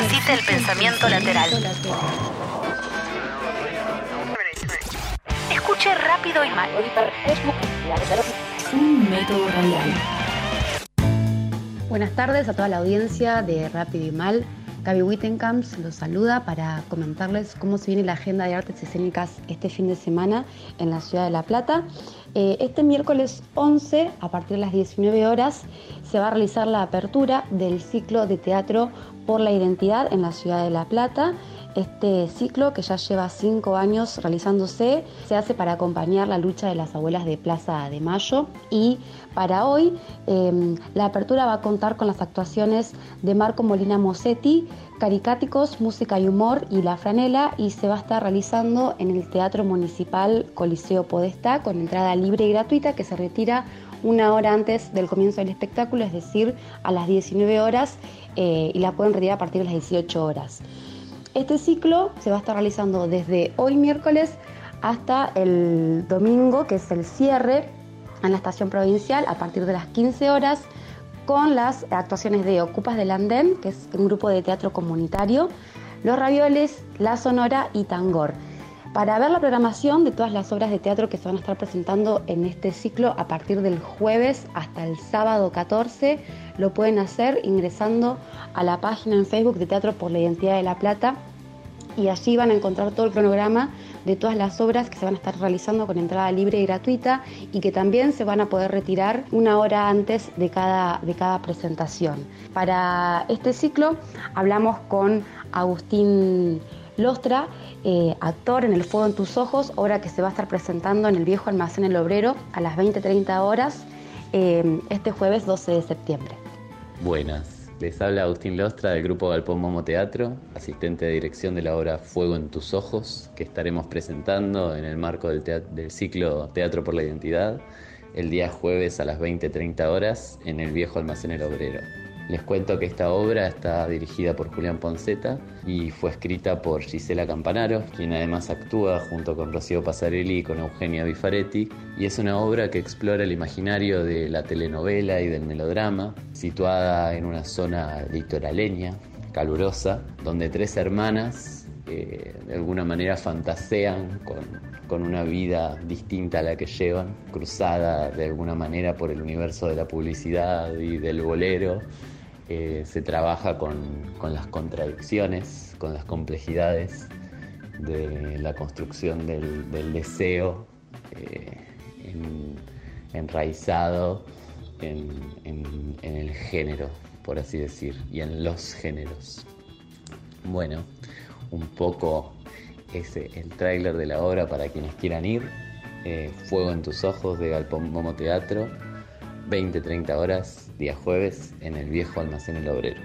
Ejercite el pensamiento lateral. Escuche rápido y mal. Un método radial. Buenas tardes a toda la audiencia de Rápido y Mal. Gaby Wittenkamps los saluda para comentarles cómo se viene la agenda de artes escénicas este fin de semana en la ciudad de La Plata. Eh, este miércoles 11, a partir de las 19 horas, se va a realizar la apertura del ciclo de teatro por la identidad en la ciudad de La Plata. Este ciclo, que ya lleva cinco años realizándose, se hace para acompañar la lucha de las abuelas de Plaza de Mayo y para hoy eh, la apertura va a contar con las actuaciones de Marco Molina Mosetti, Caricáticos, Música y Humor y La Franela y se va a estar realizando en el Teatro Municipal Coliseo Podestá con entrada libre y gratuita que se retira una hora antes del comienzo del espectáculo, es decir, a las 19 horas eh, y la pueden retirar a partir de las 18 horas. Este ciclo se va a estar realizando desde hoy miércoles hasta el domingo, que es el cierre en la estación provincial a partir de las 15 horas con las actuaciones de Ocupas del Andén, que es un grupo de teatro comunitario, Los Ravioles, La Sonora y Tangor. Para ver la programación de todas las obras de teatro que se van a estar presentando en este ciclo a partir del jueves hasta el sábado 14, lo pueden hacer ingresando a la página en Facebook de Teatro por la Identidad de La Plata y allí van a encontrar todo el cronograma de todas las obras que se van a estar realizando con entrada libre y gratuita y que también se van a poder retirar una hora antes de cada, de cada presentación. Para este ciclo hablamos con Agustín Lostra, eh, actor en El Fuego en tus Ojos, obra que se va a estar presentando en el viejo almacén El Obrero a las 20-30 horas eh, este jueves 12 de septiembre. Buenas, les habla Agustín Lostra del grupo Galpón Momo Teatro, asistente de dirección de la obra Fuego en tus Ojos, que estaremos presentando en el marco del, ciclo Teatro por la Identidad el día jueves a las 20-30 horas en el viejo almacén El Obrero. Les cuento que esta obra está dirigida por Julián Ponceta y fue escrita por Gisela Campanaro, quien además actúa junto con Rocío Pasarelli y con Eugenia Bifaretti, y es una obra que explora el imaginario de la telenovela y del melodrama, situada en una zona litoraleña, calurosa, donde tres hermanas eh, de alguna manera fantasean con, con, una vida distinta a la que llevan, cruzada de alguna manera por el universo de la publicidad y del bolero, eh, se trabaja con, con, las contradicciones, con las complejidades de la construcción del, deseo eh, en, enraizado en, en, en, el género, por así decir, y en los géneros. Bueno, un poco ese el tráiler de la obra para quienes quieran ir. Eh, Fuego en tus ojos de Galpón Momo Teatro 20-30 horas, día jueves, en el viejo almacén El Obrero.